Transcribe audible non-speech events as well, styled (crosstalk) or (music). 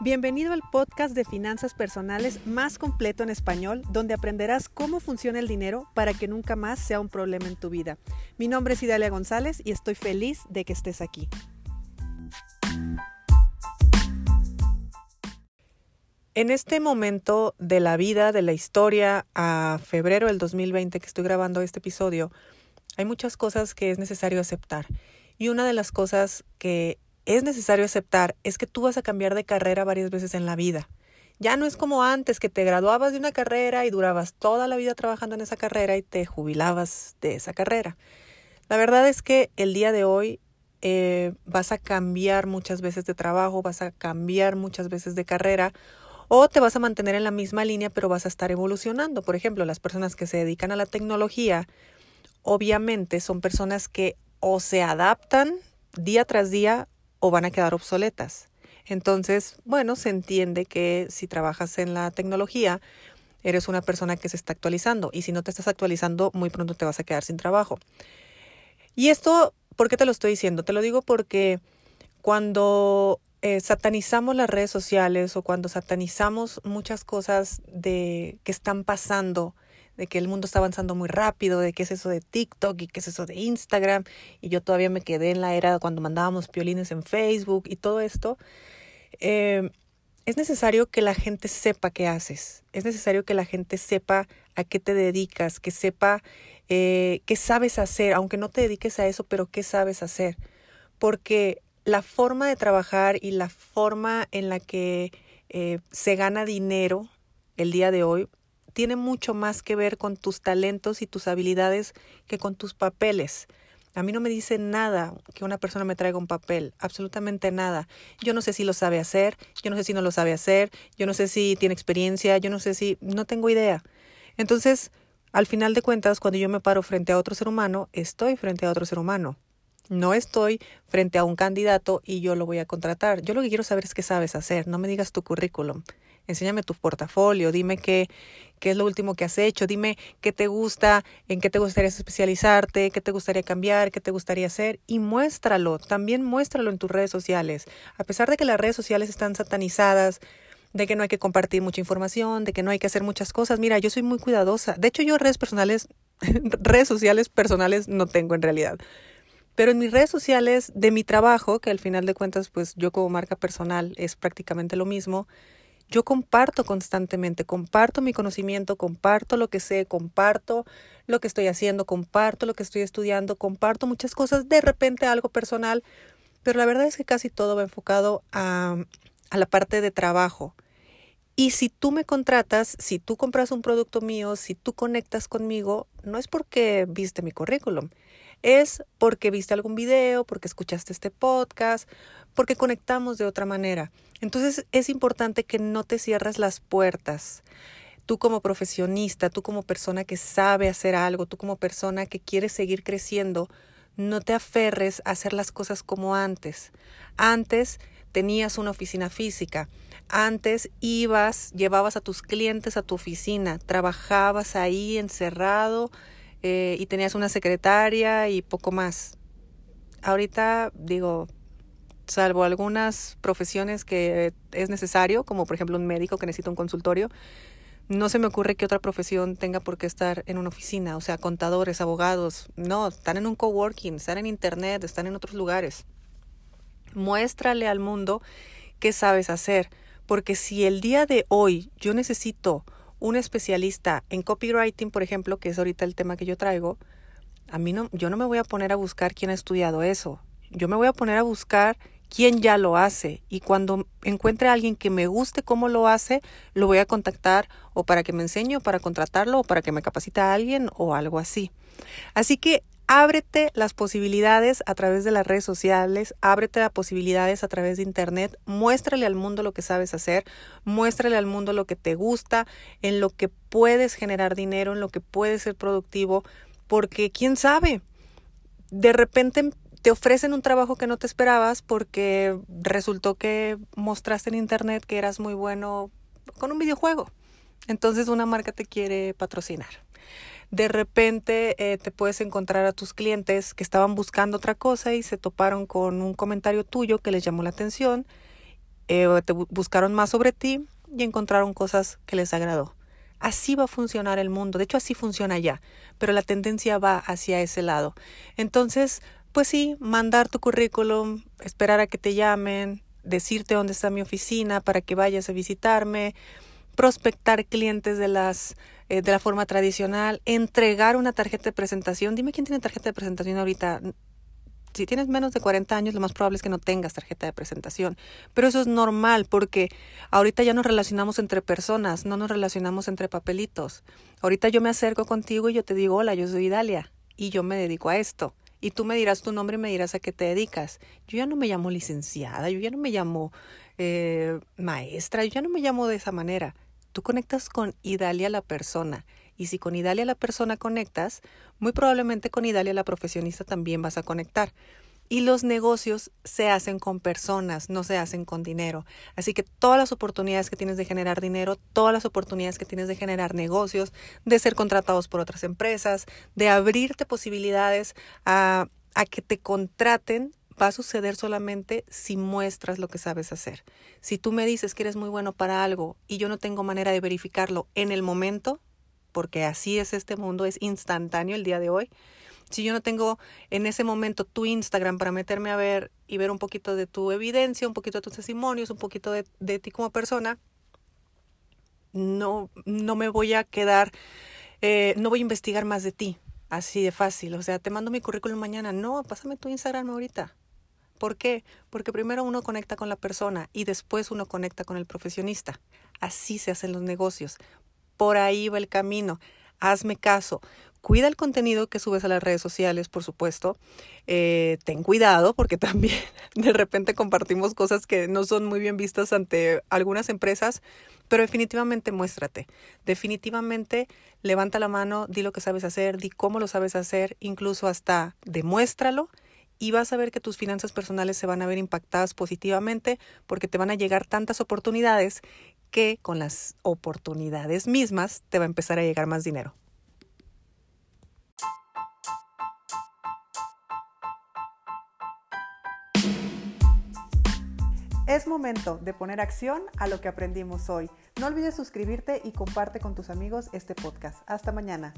Bienvenido al podcast de finanzas personales más completo en español, donde aprenderás cómo funciona el dinero para que nunca más sea un problema en tu vida. Mi nombre es Idalia González y estoy feliz de que estés aquí. En este momento de la vida, de la historia, a febrero del 2020 que estoy grabando este episodio, hay muchas cosas que es necesario aceptar. Y una de las cosas que es necesario aceptar es que tú vas a cambiar de carrera varias veces en la vida. Ya no es como antes que te graduabas de una carrera y durabas toda la vida trabajando en esa carrera y te jubilabas de esa carrera. La verdad es que el día de hoy eh, vas a cambiar muchas veces de trabajo, vas a cambiar muchas veces de carrera o te vas a mantener en la misma línea pero vas a estar evolucionando. Por ejemplo, las personas que se dedican a la tecnología obviamente son personas que o se adaptan día tras día o van a quedar obsoletas. Entonces, bueno, se entiende que si trabajas en la tecnología, eres una persona que se está actualizando y si no te estás actualizando, muy pronto te vas a quedar sin trabajo. Y esto, ¿por qué te lo estoy diciendo? Te lo digo porque cuando eh, satanizamos las redes sociales o cuando satanizamos muchas cosas de que están pasando de que el mundo está avanzando muy rápido, de qué es eso de TikTok y qué es eso de Instagram, y yo todavía me quedé en la era cuando mandábamos piolines en Facebook y todo esto, eh, es necesario que la gente sepa qué haces, es necesario que la gente sepa a qué te dedicas, que sepa eh, qué sabes hacer, aunque no te dediques a eso, pero qué sabes hacer, porque la forma de trabajar y la forma en la que eh, se gana dinero el día de hoy tiene mucho más que ver con tus talentos y tus habilidades que con tus papeles. A mí no me dice nada que una persona me traiga un papel, absolutamente nada. Yo no sé si lo sabe hacer, yo no sé si no lo sabe hacer, yo no sé si tiene experiencia, yo no sé si, no tengo idea. Entonces, al final de cuentas, cuando yo me paro frente a otro ser humano, estoy frente a otro ser humano. No estoy frente a un candidato y yo lo voy a contratar. Yo lo que quiero saber es qué sabes hacer, no me digas tu currículum enséñame tu portafolio, dime qué, qué es lo último que has hecho, dime qué te gusta, en qué te gustaría especializarte, qué te gustaría cambiar, qué te gustaría hacer y muéstralo, también muéstralo en tus redes sociales. A pesar de que las redes sociales están satanizadas, de que no hay que compartir mucha información, de que no hay que hacer muchas cosas. Mira, yo soy muy cuidadosa. De hecho, yo redes personales, (laughs) redes sociales personales no tengo en realidad. Pero en mis redes sociales de mi trabajo, que al final de cuentas, pues yo como marca personal es prácticamente lo mismo, yo comparto constantemente, comparto mi conocimiento, comparto lo que sé, comparto lo que estoy haciendo, comparto lo que estoy estudiando, comparto muchas cosas, de repente algo personal, pero la verdad es que casi todo va enfocado a, a la parte de trabajo. Y si tú me contratas, si tú compras un producto mío, si tú conectas conmigo, no es porque viste mi currículum, es porque viste algún video, porque escuchaste este podcast, porque conectamos de otra manera. Entonces es importante que no te cierres las puertas. Tú como profesionista, tú como persona que sabe hacer algo, tú como persona que quiere seguir creciendo, no te aferres a hacer las cosas como antes. Antes tenías una oficina física. Antes ibas, llevabas a tus clientes a tu oficina, trabajabas ahí encerrado eh, y tenías una secretaria y poco más. Ahorita digo, salvo algunas profesiones que es necesario, como por ejemplo un médico que necesita un consultorio, no se me ocurre que otra profesión tenga por qué estar en una oficina, o sea, contadores, abogados, no, están en un coworking, están en internet, están en otros lugares. Muéstrale al mundo qué sabes hacer, porque si el día de hoy yo necesito un especialista en copywriting, por ejemplo, que es ahorita el tema que yo traigo, a mí no, yo no me voy a poner a buscar quién ha estudiado eso. Yo me voy a poner a buscar quién ya lo hace y cuando encuentre a alguien que me guste cómo lo hace, lo voy a contactar o para que me enseñe o para contratarlo o para que me capacite a alguien o algo así. Así que ábrete las posibilidades a través de las redes sociales, ábrete las posibilidades a través de internet, muéstrale al mundo lo que sabes hacer, muéstrale al mundo lo que te gusta, en lo que puedes generar dinero, en lo que puedes ser productivo, porque quién sabe, de repente te ofrecen un trabajo que no te esperabas porque resultó que mostraste en internet que eras muy bueno con un videojuego. Entonces una marca te quiere patrocinar. De repente eh, te puedes encontrar a tus clientes que estaban buscando otra cosa y se toparon con un comentario tuyo que les llamó la atención eh, te buscaron más sobre ti y encontraron cosas que les agradó. Así va a funcionar el mundo. De hecho, así funciona ya, pero la tendencia va hacia ese lado. Entonces, pues sí, mandar tu currículum, esperar a que te llamen, decirte dónde está mi oficina para que vayas a visitarme, prospectar clientes de las eh, de la forma tradicional, entregar una tarjeta de presentación. Dime quién tiene tarjeta de presentación ahorita si tienes menos de 40 años, lo más probable es que no tengas tarjeta de presentación. Pero eso es normal porque ahorita ya nos relacionamos entre personas, no nos relacionamos entre papelitos. Ahorita yo me acerco contigo y yo te digo, hola, yo soy Dalia y yo me dedico a esto. Y tú me dirás tu nombre y me dirás a qué te dedicas. Yo ya no me llamo licenciada, yo ya no me llamo eh, maestra, yo ya no me llamo de esa manera. Tú conectas con Idalia la persona y si con Idalia la persona conectas, muy probablemente con Idalia la profesionista también vas a conectar. Y los negocios se hacen con personas, no se hacen con dinero. Así que todas las oportunidades que tienes de generar dinero, todas las oportunidades que tienes de generar negocios, de ser contratados por otras empresas, de abrirte posibilidades a, a que te contraten, va a suceder solamente si muestras lo que sabes hacer. Si tú me dices que eres muy bueno para algo y yo no tengo manera de verificarlo en el momento, porque así es este mundo, es instantáneo el día de hoy. Si yo no tengo en ese momento tu Instagram para meterme a ver y ver un poquito de tu evidencia, un poquito de tus testimonios, un poquito de, ti como persona, no, no me voy a quedar, eh, no voy a investigar más de ti, así de fácil. O sea, te mando mi currículum mañana. No, pásame tu Instagram ahorita. ¿Por qué? Porque primero uno conecta con la persona y después uno conecta con el profesionista. Así se hacen los negocios por ahí va el camino. Hazme caso. Cuida el contenido que subes a las redes sociales, por supuesto. Eh, ten cuidado porque (laughs) también de repente compartimos cosas que no son muy bien vistas ante algunas empresas, pero definitivamente muéstrate. Definitivamente levanta la mano, di lo que sabes hacer, di cómo lo sabes hacer, incluso hasta demuéstralo y vas a ver que tus finanzas personales se van a ver impactadas positivamente porque te van a llegar tantas oportunidades que con las oportunidades mismas te va a empezar a llegar más dinero. Es momento de poner acción a lo que aprendimos hoy. No olvides suscribirte y comparte con tus amigos este podcast. Hasta mañana.